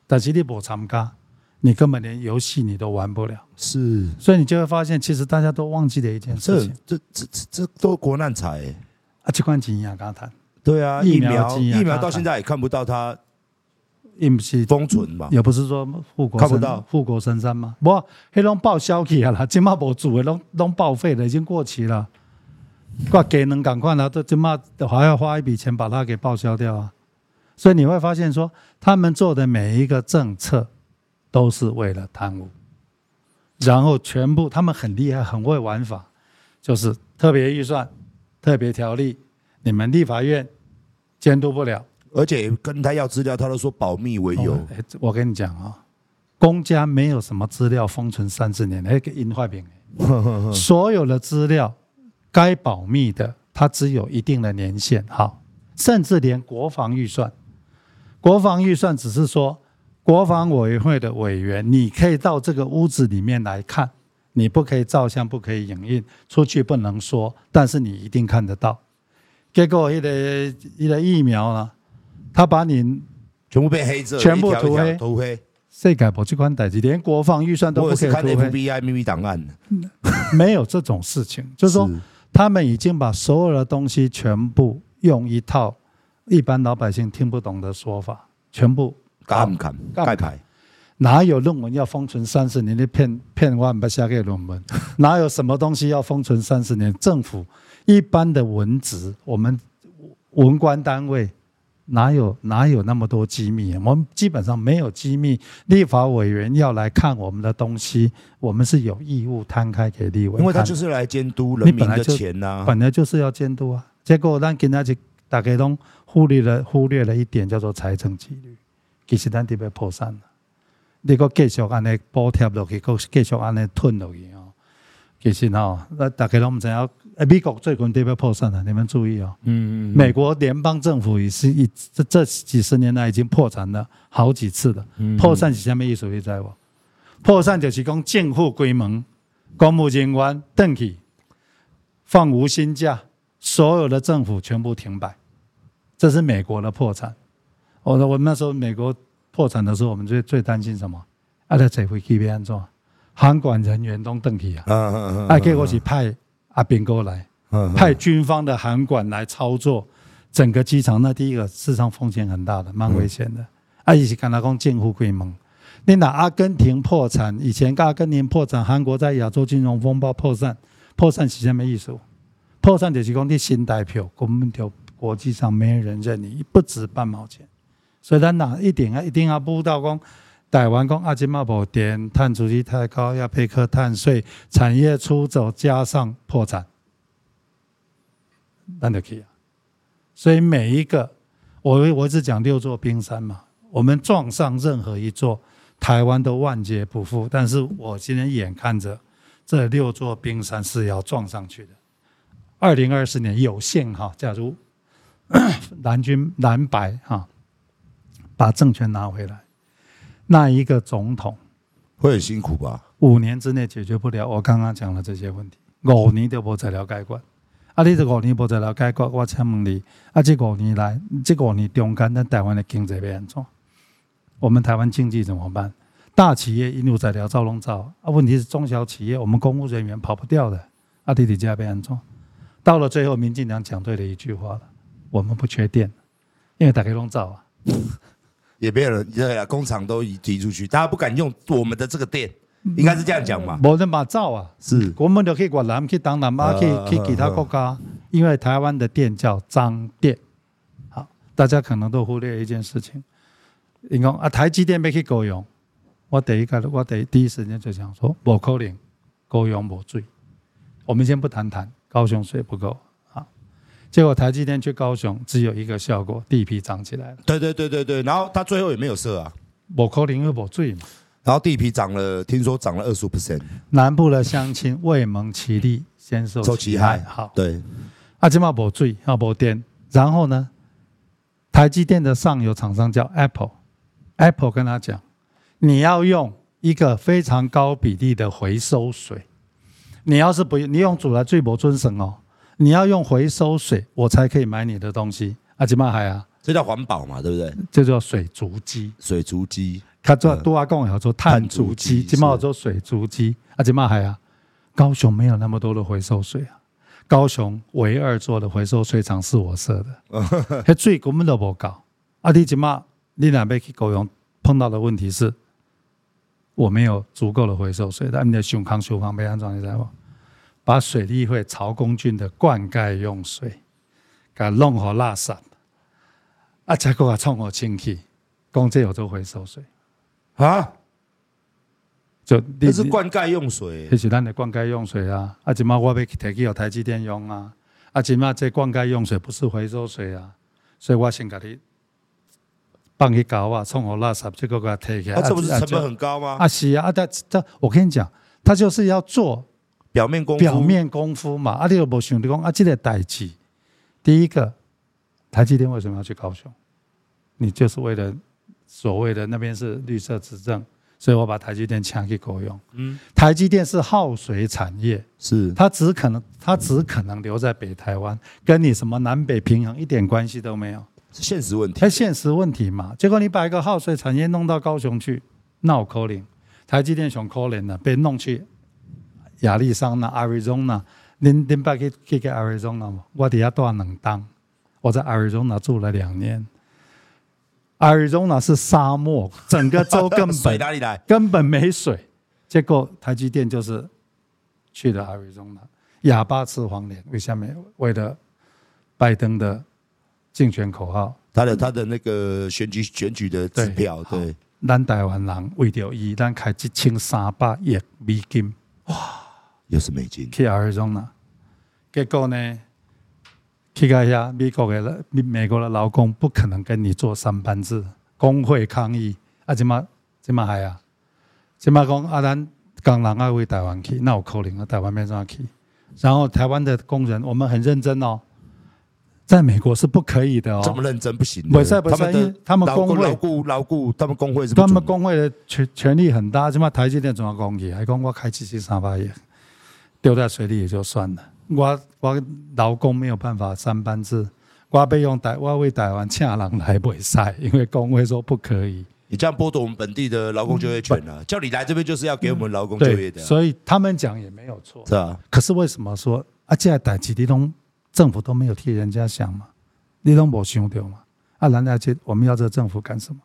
但是你不参加，你根本连游戏你都玩不了。是，所以你就会发现，其实大家都忘记了一件事情，这这这这都国难财。啊，这款钱啊，刚谈。对啊，疫苗疫苗到现在也看不到它，也不是封存嘛，也不是说护国看不到护国神山嘛？不，黑龙报销去啊啦，今嘛无做的拢拢报废了，已经过期了。挂给能赶快了，都今嘛还要花一笔钱把它给报销掉啊。所以你会发现说，他们做的每一个政策都是为了贪污，然后全部他们很厉害，很会玩法，就是特别预算。特别条例，你们立法院监督不了，而且跟他要资料，他都说保密为由。我跟你讲啊，公家没有什么资料封存三十年，那个印坏饼，所有的资料该保密的，它只有一定的年限。好，甚至连国防预算，国防预算只是说，国防委员会的委员，你可以到这个屋子里面来看。你不可以照相，不可以影印，出去不能说，但是你一定看得到。结果一个一个疫苗呢，他把你全部变黑色，全部涂黑，涂黑。谁改不这款代子？连国防预算都不可以涂黑。看 FBI 秘密档案，没有这种事情。就是说，他们已经把所有的东西全部用一套一般老百姓听不懂的说法，全部盖不盖盖牌。哪有论文要封存三十年的骗骗万不下给论文？哪有什么东西要封存三十年？政府一般的文职，我们文官单位，哪有哪有那么多机密？我们基本上没有机密。立法委员要来看我们的东西，我们是有义务摊开给立委。因为他就是来监督人民的钱呐、本来就是要监督啊。结果让跟他去大概都忽略了忽略了一点，叫做财政纪律，其实咱得要破产了。你个继续安尼补贴落去，个继续安尼吞落去啊。其实呢，那大概都唔知影。美国最近对不要破产了你们注意哦。嗯嗯美国联邦政府也是一这这几十年来已经破产了好几次了破产是什么意思你知不？破产就是讲政户关门公务人员登去放无薪假所有的政府全部停摆。这是美国的破产。我说我那时候美国破产的时候我们最最担心什么？啊在坐飞机别人怎？航管人员都登记啊啊啊。啊结果是派阿扁哥来，派军方的航管来操作整个机场，那第一个市场风险很大的，蛮危险的。啊，一起跟他讲近乎鬼门。你拿阿根廷破产，以前阿根廷破产，韩国在亚洲金融风暴破产，破产是什么意思？破产就是讲你新代票，根本就国际上没人认你，不值半毛钱。所以咱拿一点啊，一定要布道讲。台湾讲阿吉茂无点，碳足迹太高，要配克碳税，产业出走加上破产，那就可以啊。所以每一个，我我只讲六座冰山嘛，我们撞上任何一座，台湾都万劫不复。但是我今天眼看着这六座冰山是要撞上去的。二零二四年有限哈，假如 蓝军蓝白哈，把政权拿回来。那一个总统会很辛苦吧？五年之内解决不了我刚刚讲的这些问题，五年都无在了解过。啊，你这五年不在了解过，我请问你，啊，这五年来，这五年中间，咱台湾的经济变怎？我们台湾经济怎么办？大企业一路在聊造龙造，啊，问题是中小企业，我们公务人员跑不掉的。啊弟弟家被安装，到了最后，民进党讲对了一句话了：我们不缺电，因为打开龙造啊。也没有人，对啊，工厂都移移出去，大家不敢用我们的这个店，应该是这样讲嘛。没人马造啊，是，我们就去越南、去当南亚、去去其他国家，因为台湾的店叫脏店。好，大家可能都忽略一件事情，你讲啊，台积电没去高雄，我第一个，我第第一时间就想说，不可能，高雄无罪。我们先不谈谈高雄税不够，结果台积电去高雄只有一个效果，地皮涨起来了。对对对对对，然后它最后也没有设啊，我扣零二我最嘛。然后地皮涨了，听说涨了二十五 percent。南部的乡亲未蒙其利，先受其害。好，对，阿金茂博最啊博电，然后呢，台积电的上游厂商叫 Apple，Apple 跟他讲，你要用一个非常高比例的回收水，你要是不用你用煮来最博尊神哦，你要用回收水，我才可以买你的东西。阿吉玛海啊，这叫环保嘛，对不对？这叫水足迹，水足迹。他做多阿贡也做碳足迹，吉玛做水足迹。阿吉玛海啊，高雄没有那么多的回收水啊。高雄唯二做的回收水厂是我设的，还最根本都不搞。阿弟吉玛，你那边去高雄碰到的问题是，我没有足够的回收水，但你的胸腔胸康被安装，你知道吗？把水利会曹公郡的灌溉用水，给弄好垃圾，啊，结果啊，冲好清戚，公这有做回收水，啊，就那是灌溉用水，那是咱的灌溉用水啊，啊，今嘛我要提去有台积电用啊，啊，今嘛这灌溉用水不是回收水啊，所以我先给你。放去搞啊，冲好垃圾，这个给它推起来。啊，这不是成本很高吗？啊，是啊，啊，他他，我跟你讲，他就是要做表面功夫。表面功夫嘛。啊你又无想你讲啊这个代志。第一个台积电为什么要去高雄？你就是为了所谓的那边是绿色执政所以我把台积电抢去国用台积电是耗水产业是。它只可能它只可能留在北台湾跟你什么南北平衡一点关系都没有。是现实问题。哎现实问题嘛。结果你把一个耗水产业弄到高雄去闹 colin 台积电想 colin 呢被弄去亚利桑那 arizona 您您爸去去过 arizona 吗？我在那住了两年。Arizona 住了两年 arizona 是沙漠整个州根本根本没水结果台积电就是去了 arizona 哑巴吃黄连为下面为了拜登的竞选口号。他的他的那个选举选举的代表对咱台湾人为了伊咱开一千三百亿美金。哇又是美金去 Arizona。结果呢？去个下美国的美国的劳工不可能跟你做三班制，工会抗议啊！怎么怎么还啊？怎么讲啊？咱工人要回台湾去，那有可能啊？台湾没怎么去？然后台湾的工人，我们很认真哦，在美国是不可以的哦。这么认真不行。不是不是，因为他们工会牢固牢固，他们工会是。他们工会的权权力很大，怎么台积电总要讲去？还讲我开七千三百亿，丢在水里也就算了。我我劳工没有办法三班制，我被用台我为台湾请人来比赛，因为工会说不可以。你这样剥夺我们本地的劳工就业权了，啊，叫你来这边就是要给我们劳工就业的，啊。所以他们讲也没有错，是啊。可是为什么说啊？这些代志你都政府都没有替人家想嘛？你都没想到嘛？啊，难道这我们要这个政府干什么？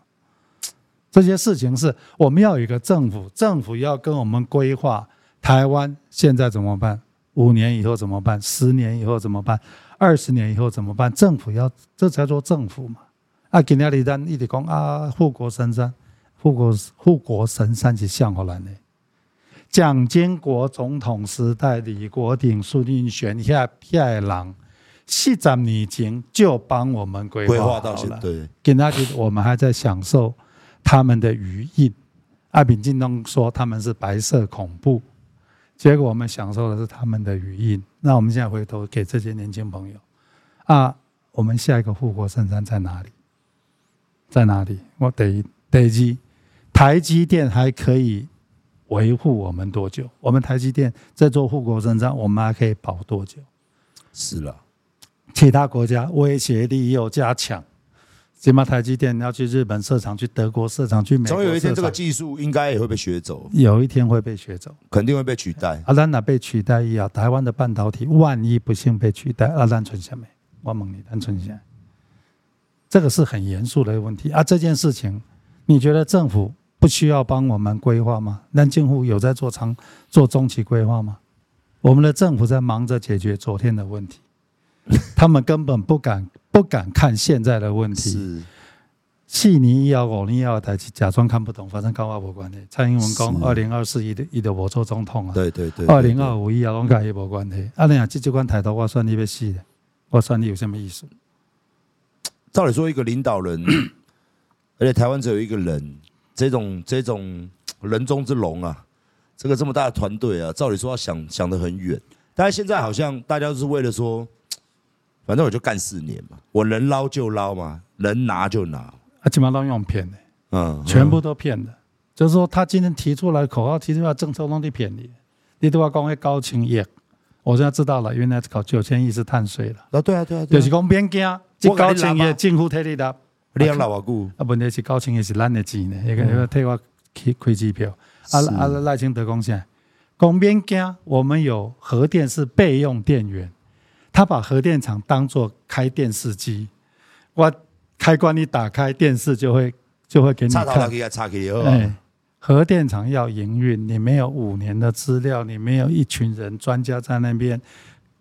这些事情是我们要有一个政府，政府要跟我们规划台湾现在怎么办？五年以后怎么办？十年以后怎么办？二十年以后怎么办？政府要，这才做政府嘛！啊，今天你咱一直讲啊，护国神山，护国护国神山是向何来的？蒋经国总统时代，李国鼎、孙运璇下下人，四十年前就帮我们规划好了。对，今天我们还在享受他们的余荫。啊，民进党说他们是白色恐怖。结果我们享受的是他们的余音。那我们现在回头给这些年轻朋友啊，我们下一个护国神山在哪里？在哪里？我得得记，台积电还可以维护我们多久？我们台积电在做护国神山，我们还可以保多久？是了，其他国家威胁力又加强。起码台积电要去日本设厂，去德国设厂，去美国。总有一天，这个技术应该也会被学走。有一天会被学走，肯定会被取代。阿兰哪被取代一啊？台湾的半导体万一不幸被取代，阿兰存下没？我问你，单存下？这个是很严肃的问题啊！这件事情，你觉得政府不需要帮我们规划吗？那近乎有在做长、做中期规划吗？我们的政府在忙着解决昨天的问题，他们根本不敢。不敢看现在的问题，是四年以后、五年以后，台积假装看不懂，反正跟我无关系。蔡英文讲，二零二四一的一的我做总统啊，对对对，二零二五以后跟伊无关系。啊，你啊，这这关态度，我算你要死的，我算你有什么意思？照理说，一个领导人，而且台湾只有一个人，这种这种人中之龙啊，这个这么大的团队啊，照理说要想想得很远，但是现在好像大家都是为了说。反正我就干四年嘛，我能捞就捞嘛，能拿就拿。啊，基本上都用骗的，嗯，全部都骗的。嗯、就是说，他今天提出来口号，提出来政策，都是骗你。你都要讲那高清亿，我现在知道了，原来搞九千亿是碳税了。啊，对啊，对啊，就是讲别惊，这高清亿政府替你拿。你养老偌久？啊，问题是高清亿是咱的钱呢，一个一个替我开开机票。啊啊，赖清德讲啥？讲别惊，我们有核电是备用电源。他把核电厂当做开电视机，我开关一打开，电视就会就会给你看。哎，核电厂要营运，你没有五年的资料，你没有一群人专家在那边，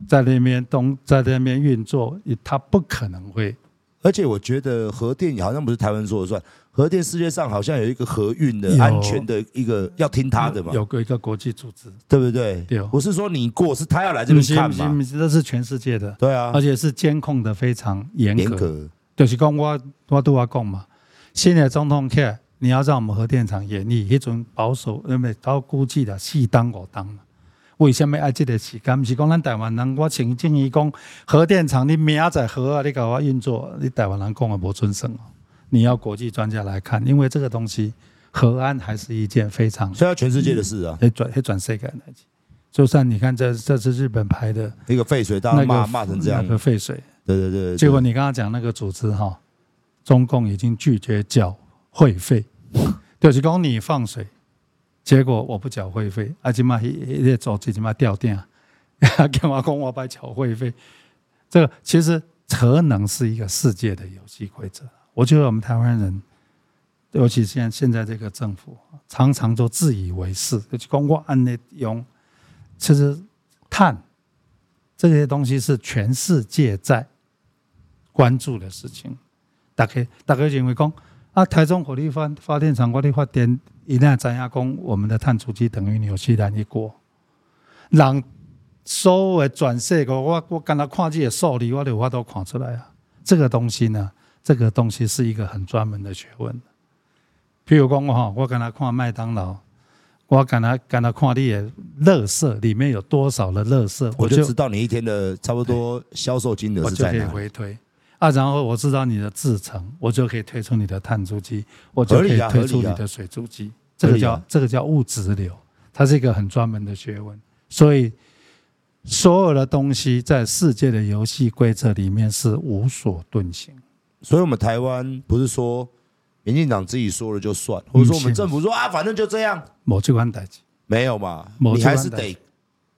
在那边东在那边运作，他不可能会。而且我觉得核电好像不是台湾说了算。核电世界上好像有一个核运的安全的一个要听他的嘛，有个一个国际组织，对不对？对，不是说你过，是他要来这边看嘛？这是全世界的，对啊，而且是监控的非常严格。严格就是讲我我都要讲嘛，现在总统看你要让我们核电厂演绎一种保守，因为高估计的四当五当嘛。为什么爱这个时间？不是讲咱台湾人，我请建议讲核电厂你明仔核啊，你搞我运作，你台湾人讲的无尊神哦。你要国际专家来看，因为这个东西核安还是一件非常，所以要全世界的事啊，会转会转世界来就算你看这这是日本拍的一个废水，大家骂骂成这样，那个废水，对对对，结果你刚刚讲那个组织哈，中共已经拒绝缴会费，就是讲你放水，结果我不缴会费，啊，起码一一个组织起码掉电，干嘛讲我不缴会费？这个其实核能是一个世界的游戏规则。我觉得我们台湾人，尤其现现在这个政府，常常都自以为是，就讲我按呢用，其实碳这些东西是全世界在关注的事情。大家大家认为讲啊，台中火力发发电厂我哋发电，一旦增加工，我们的碳足迹等于纽西兰一国，让所有的全世界，我我刚才看这些数据，我都我都看出来啊。这个东西呢，这个东西是一个很专门的学问。譬如讲我哈，我刚才看麦当劳，我刚才刚才看你的垃圾里面有多少的垃圾，我就知道你一天的差不多销售金额是在哪。我就可以回推。啊，然后我知道你的制成，我就可以推出你的碳足迹，我就可以推出你的水足迹。这个叫这个叫物质流，它是一个很专门的学问。所以所有的东西在世界的游戏规则里面是无所遁形。所以我们台湾不是说民进党自己说了就算，或者说我们政府说啊，反正就这样，某机关代志没有嘛？你还是得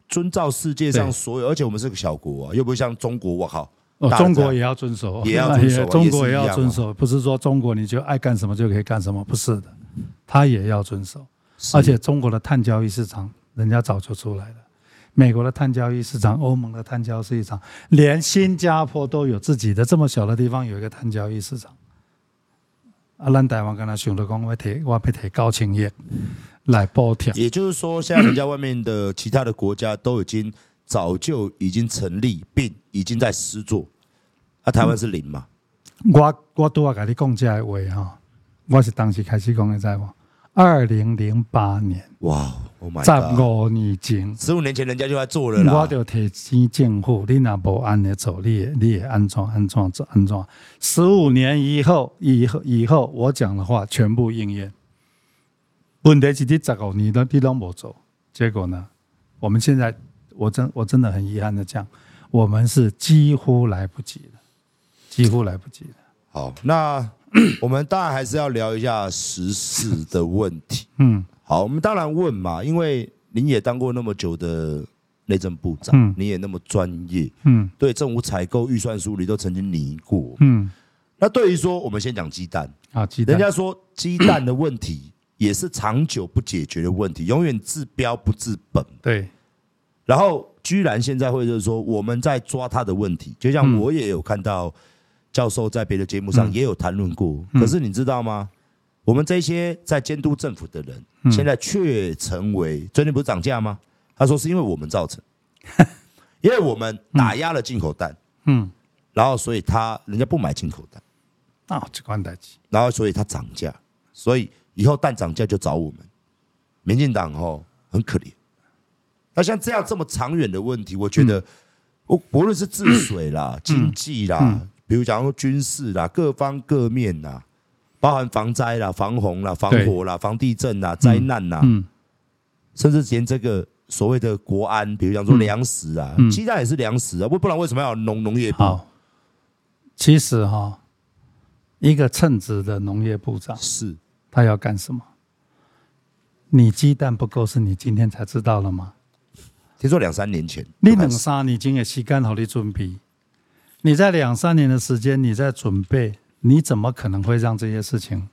遵照世界上所有，而且我们是个小国啊，又不会像中国，我靠。哦，中国也要遵守，也要遵守，中国也要遵守，不是说中国你就爱干什么就可以干什么，不是的，他也要遵守。而且中国的碳交易市场，人家早就出来了。美国的碳交易市场，欧盟的碳交易市场，连新加坡都有自己的这么小的地方有一个碳交易市场。啊，咱台湾跟他想着讲，我提我要提高清业来补贴。也就是说，现在人家外面的其他的国家都已经。早就已经成立并已经在施作，啊，台湾是零嘛？我我都要跟你讲这个话哈，我是当时开始讲的，在不？二零零八年，哇，Oh my God，十五年前，十五年前人家就在做了啦。我就提醒政府，你若不按呢走，你你也安装安装安装。十五年以后，以后以后，我讲的话全部应验。问题是你十五年都你都没做，结果呢？我们现在。我真我真的很遗憾的讲，我们是几乎来不及了，几乎来不及了。好，那 我们当然还是要聊一下时事的问题。嗯，好，我们当然问嘛，因为您也当过那么久的内政部长，嗯，你也那么专业，嗯，对政府采购预算书你都曾经拟过，嗯。那对于说，我们先讲鸡蛋啊，鸡蛋，人家说鸡蛋的问题也是长久不解决的问题，永远治标不治本。对。然后居然现在会就是说我们在抓他的问题，就像我也有看到教授在别的节目上也有谈论过。可是你知道吗？我们这些在监督政府的人，现在却成为最近不是涨价吗？他说是因为我们造成，因为我们打压了进口蛋，嗯，然后所以他人家不买进口蛋，啊，这关代志，然后所以他涨价，所以以后蛋涨价就找我们，民进党哦很可怜。那像这样这么长远的问题，我觉得，我不论是治水啦、经济啦，比如讲说军事啦，各方各面啦，包含防灾啦、防洪啦、防火啦、防地震啦、灾难啦，甚至连这个所谓的国安，比如讲说粮食啊，鸡蛋也是粮食啊，不不然为什么要农农业部？其实哈，一个称职的农业部长是，他要干什么？你鸡蛋不够，是你今天才知道了吗？听说两三年前，你两三年前的时间好你准备，你在两三年的时间你在准备，你怎么可能会让这些事情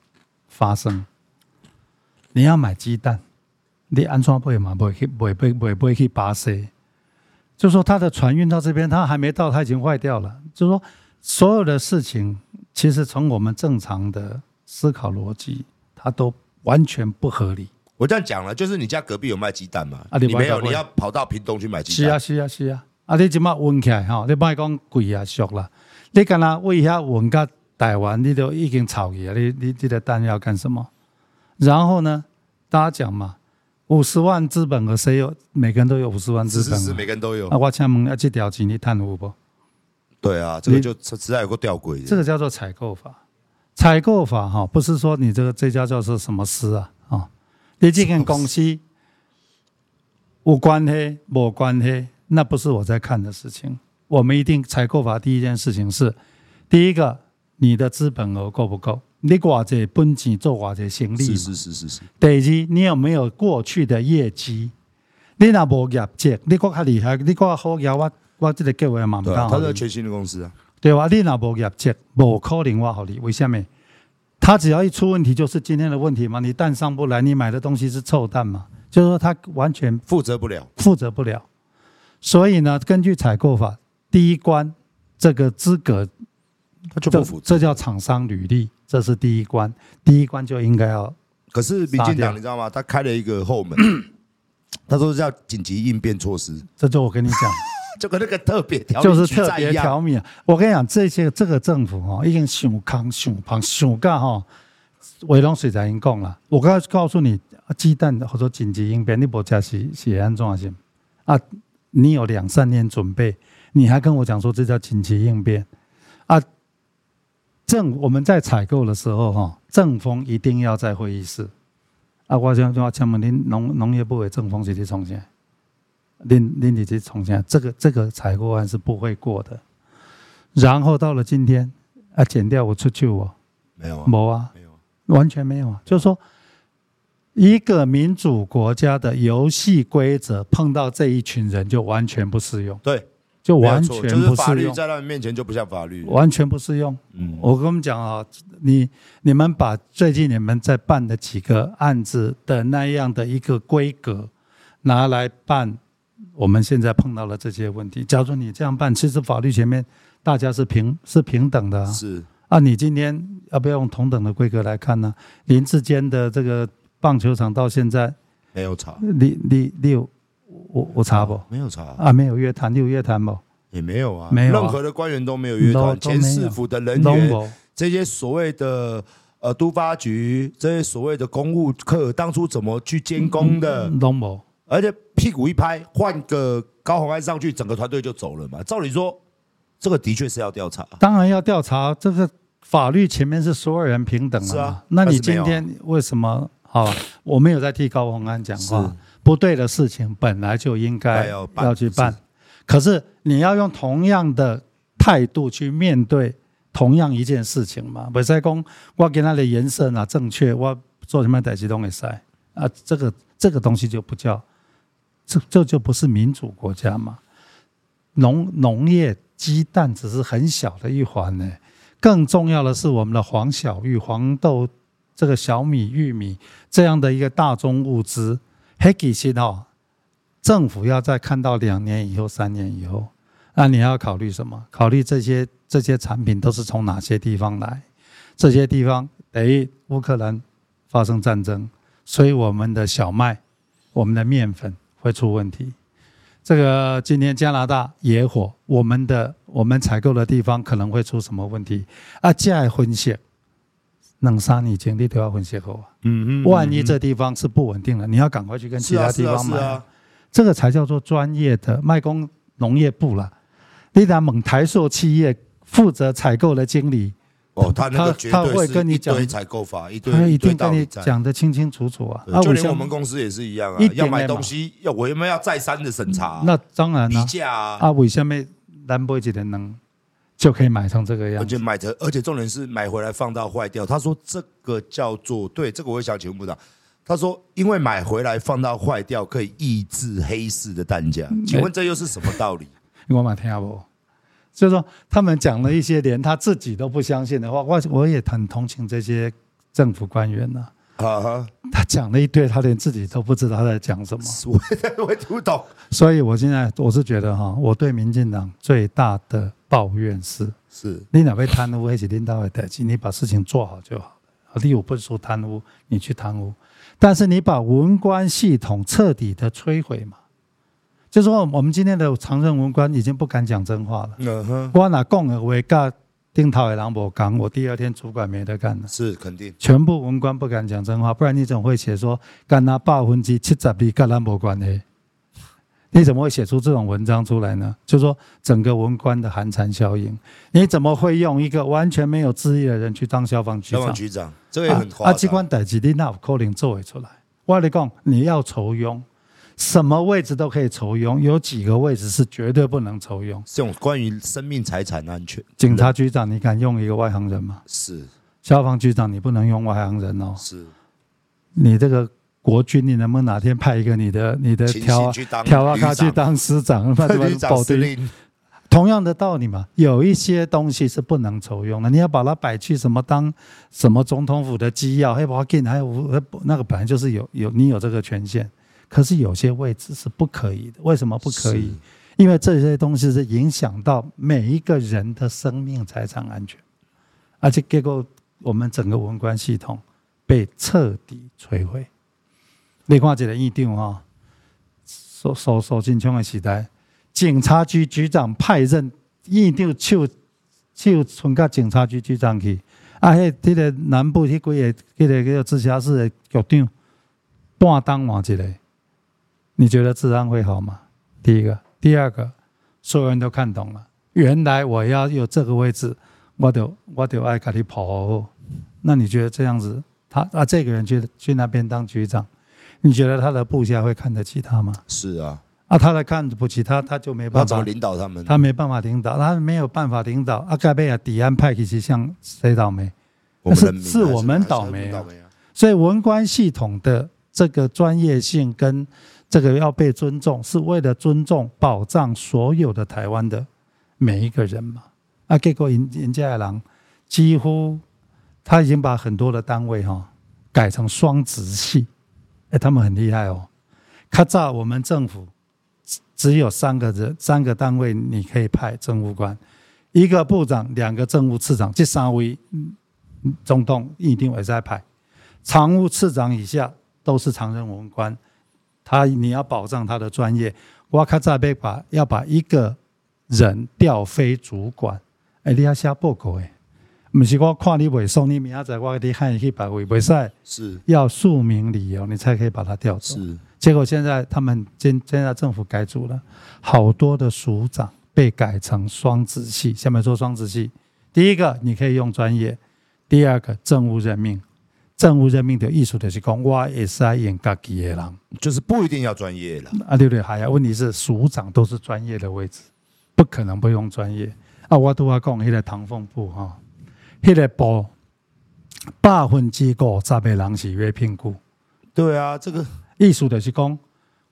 发生？你要买鸡蛋，你安装不会嘛？不会去，不会，不会，不会去巴西。就说他的船运到这边，他还没到，他已经坏掉了。就说所有的事情，其实从我们正常的思考逻辑，它都完全不合理。我这样讲了，就是你家隔壁有卖鸡蛋吗？啊，你没有，你要跑到屏东去买鸡蛋。是啊，是啊，是啊。啊，你今麦运起来哈，你莫讲贵啊，俗啦。你干那为遐运到台湾，你都已经炒去了。你你这个蛋要干什么？然后呢，大家讲嘛，五十万资本额，谁有？每个人都有五十万资本额，是每个人都有。啊，我请问，啊，这条钱你贪污不？对啊，这个就实在有个吊诡。这个叫做采购法。采购法哈，不是说你这个这家叫做什么司啊？你这间公司有关系没关系，那不是我在看的事情。我们一定采购法第一件事情是：第一个，你的资本额够不够？你寡这本钱做寡这行李？是是是是是。第二，你有没有过去的业绩？你那无业绩，你国较厉害，你国好业，我我这个各位嘛不到。他是全新的公司啊，对吧？你若无业绩，无可能我好你。为什么？他只要一出问题，就是今天的问题嘛。你蛋上不来，你买的东西是臭蛋嘛？就是说他完全负责不了，负责不了。所以呢，根据采购法，第一关这个资格，他就不符，这叫厂商履历，这是第一关。第一关就应该要。可是民进党你知道吗？他开了一个后门，他说叫紧急应变措施。这就我跟你讲。就跟那个特别条就是特别条米啊！我跟你讲，这些这个政府哈，已经想康想胖想干哈，维龙水才已经讲了。我刚才告诉你，鸡蛋或者紧急应变，你不加是是安怎是啊？你有两三年准备，你还跟我讲说这叫紧急应变啊？政我们在采购的时候哈，正风一定要在会议室啊！我想我请问您农农业部的正风是在从前？您您你去重新，这个这个采购案是不会过的。然后到了今天，啊，剪掉我出去我没有啊，没啊，没有，完全没有啊。就是说，一个民主国家的游戏规则碰到这一群人就完全不适用。对，就完全不适用。就是法律在他们面前就不像法律，完全不适用。嗯，我跟我们讲啊，你你们把最近你们在办的几个案子的那样的一个规格拿来办。我们现在碰到了这些问题。假如你这样办，其实法律前面大家是平是平等的。啊是啊，你今天要不要用同等的规格来看呢？林志坚的这个棒球场到现在没有吵，你你你有我我查不？没有查啊，没有约谈，你有约谈不？也没有啊，没有，任何的官员都没有约谈。前市府的人员，这些所谓的呃都发局，这些所谓的公务课，当初怎么去监工的？都没有。而且屁股一拍，换个高虹安上去，整个团队就走了嘛。照理说，这个的确是要调查。当然要调查，这个法律前面是所有人平等的。是啊，那你今天为什么？好，我没有在替高虹安讲话。不对的事情本来就应该要去办，可是你要用同样的态度去面对同样一件事情嘛？不是讲我给他的颜色啊正确，我做什么代志都会塞啊？这个这个东西就不叫。这这就不是民主国家嘛？农农业鸡蛋只是很小的一环呢，更重要的是我们的黄小玉、黄豆、这个小米、玉米这样的一个大宗物资。黑其实哦，政府要再看到两年以后、三年以后，那你要考虑什么？考虑这些这些产品都是从哪些地方来？这些地方，等于乌克兰发生战争，所以我们的小麦、我们的面粉。会出问题，这个今年加拿大野火，我们的我们采购的地方可能会出什么问题啊？再分析，能杀你精力都要分析好啊。嗯嗯，万一这地方是不稳定的，你要赶快去跟其他地方买，啊，这个才叫做专业的卖工农业部了。你拿蒙台塑企业负责采购的经理。哦，他那个绝对是一堆采购法，一堆一堆跟你讲得清清楚楚啊！就连我们公司也是一样啊，要买东西要我们要再三的审查。那当然了，比价啊，啊，为什么南北几的能就可以买成这个样子？而且买的，而且重点是买回来放到坏掉。他说这个叫做对，这个我也想请问部长。他说因为买回来放到坏掉可以抑制黑市的单价，请问这又是什么道理？我买听不？就是说，他们讲了一些连他自己都不相信的话，我我也很同情这些政府官员呐。啊，他讲了一堆，他连自己都不知道他在讲什么。我我听不懂。所以我现在我是觉得哈，我对民进党最大的抱怨是：是你哪会贪污，还是领导的代志，你把事情做好就好了。第五不是说贪污，你去贪污，但是你把文官系统彻底的摧毁嘛。就是说，我们今天的常任文官已经不敢讲真话了。嗯哼，我哪讲的话，跟丁涛的人不讲，我第二天主管没得干了。是肯定，全部文官不敢讲真话，不然你怎么会写说干那百分之七十二跟咱没关系？你怎么会写出这种文章出来呢？就是说，整个文官的寒蝉效应，你怎么会用一个完全没有资历的人去当消防局长？消防局长，这个也很夸张。啊，机关代志你那有可能做会出来？我跟你讲，你要酬庸。什么位置都可以酬庸，有几个位置是绝对不能酬庸。这种关于生命财产安全，警察局长，你敢用一个外行人吗？是。消防局长，你不能用外行人哦。是。你这个国军，你能不能哪天派一个你的你的调调啊他去当师长，那什么保定。同样的道理嘛，有一些东西是不能抽用的，你要把它摆去什么当什么总统府的机要，还把它给还有那个本来就是有有你有这个权限，可是有些位置是不可以的，为什么不可以？因为这些东西是影响到每一个人的生命财产安全，而且结果我们整个文官系统被彻底摧毁。你看这个院长哈，受受受紧张的时代，警察局局长派任院长就就传到警察局局长去，啊，迄迄个南部迄几个迄个叫直辖市的局长，半当换一个，你觉得治安会好吗？第一个。第二个，所有人都看懂了。原来我要有这个位置，我就我就爱给你跑。那你觉得这样子，他啊这个人去去那边当局长，你觉得他的部下会看得起他吗？是啊，啊，他来看不起他，他就没办法领导他们，他没办法领导，他没有办法领导。阿，盖贝亚抵安派其实像谁倒霉？是是我们倒霉啊！所以文官系统的这个专业性跟。这个要被尊重，是为了尊重、保障所有的台湾的每一个人嘛？啊，结果人人家的人几乎他已经把很多的单位哈改成双职系，哎，他们很厉害哦。较早我们政府只有三个人、三个单位你可以派政务官，一个部长、两个政务次长，这三位总统一定会再派。常务次长以下都是常任文官。他你要保障他的专业，我卡扎被把要把一个人调非主管，哎，你要写报告哎，不是我看你未送，你明仔载我给你喊你去排位，不是，是要述明理由，你才可以把他调走。是，结果现在他们现现在政府改组了，好多的署长被改成双子系。下面说双子系，第一个你可以用专业，第二个政务任命。政务任命的意思就是讲，我也是爱演家己的人，就是不一定要专业了。啊，对对，还有问题是署长都是专业的位置，不可能不用专业。啊，我都要讲，迄个唐凤部哈，迄个部百分之五十的人是约聘雇。对啊，这个意思就是讲，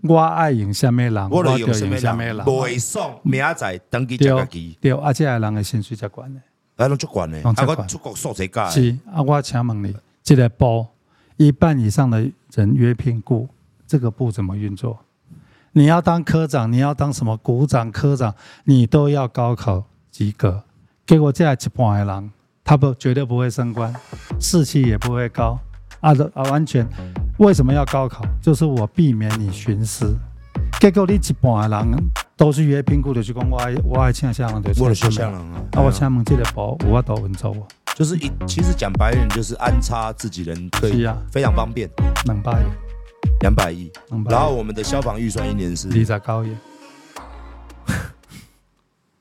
我爱用什么人，我就用什么人，不会送明仔登记家己。对，而且人的薪水才管呢，啊，拢足管呢，啊，我出国数学家。是啊，我请问你。这个部一半以上的人约聘雇，这个部怎么运作？你要当科长，你要当什么股长、科长，你都要高考及格。结果这样一半的人，他不绝对不会升官，士气也不会高。啊啊，完全为什么要高考？就是我避免你徇私。结果你一半的人都是约评估的，是讲我爱我爱请相人，我请相人啊。啊，我请问这个部有法度运作不？就是一，其实讲白一点，就是安插自己人可以非常方便。两百亿，两百亿，然后我们的消防预算一年是比较高一点。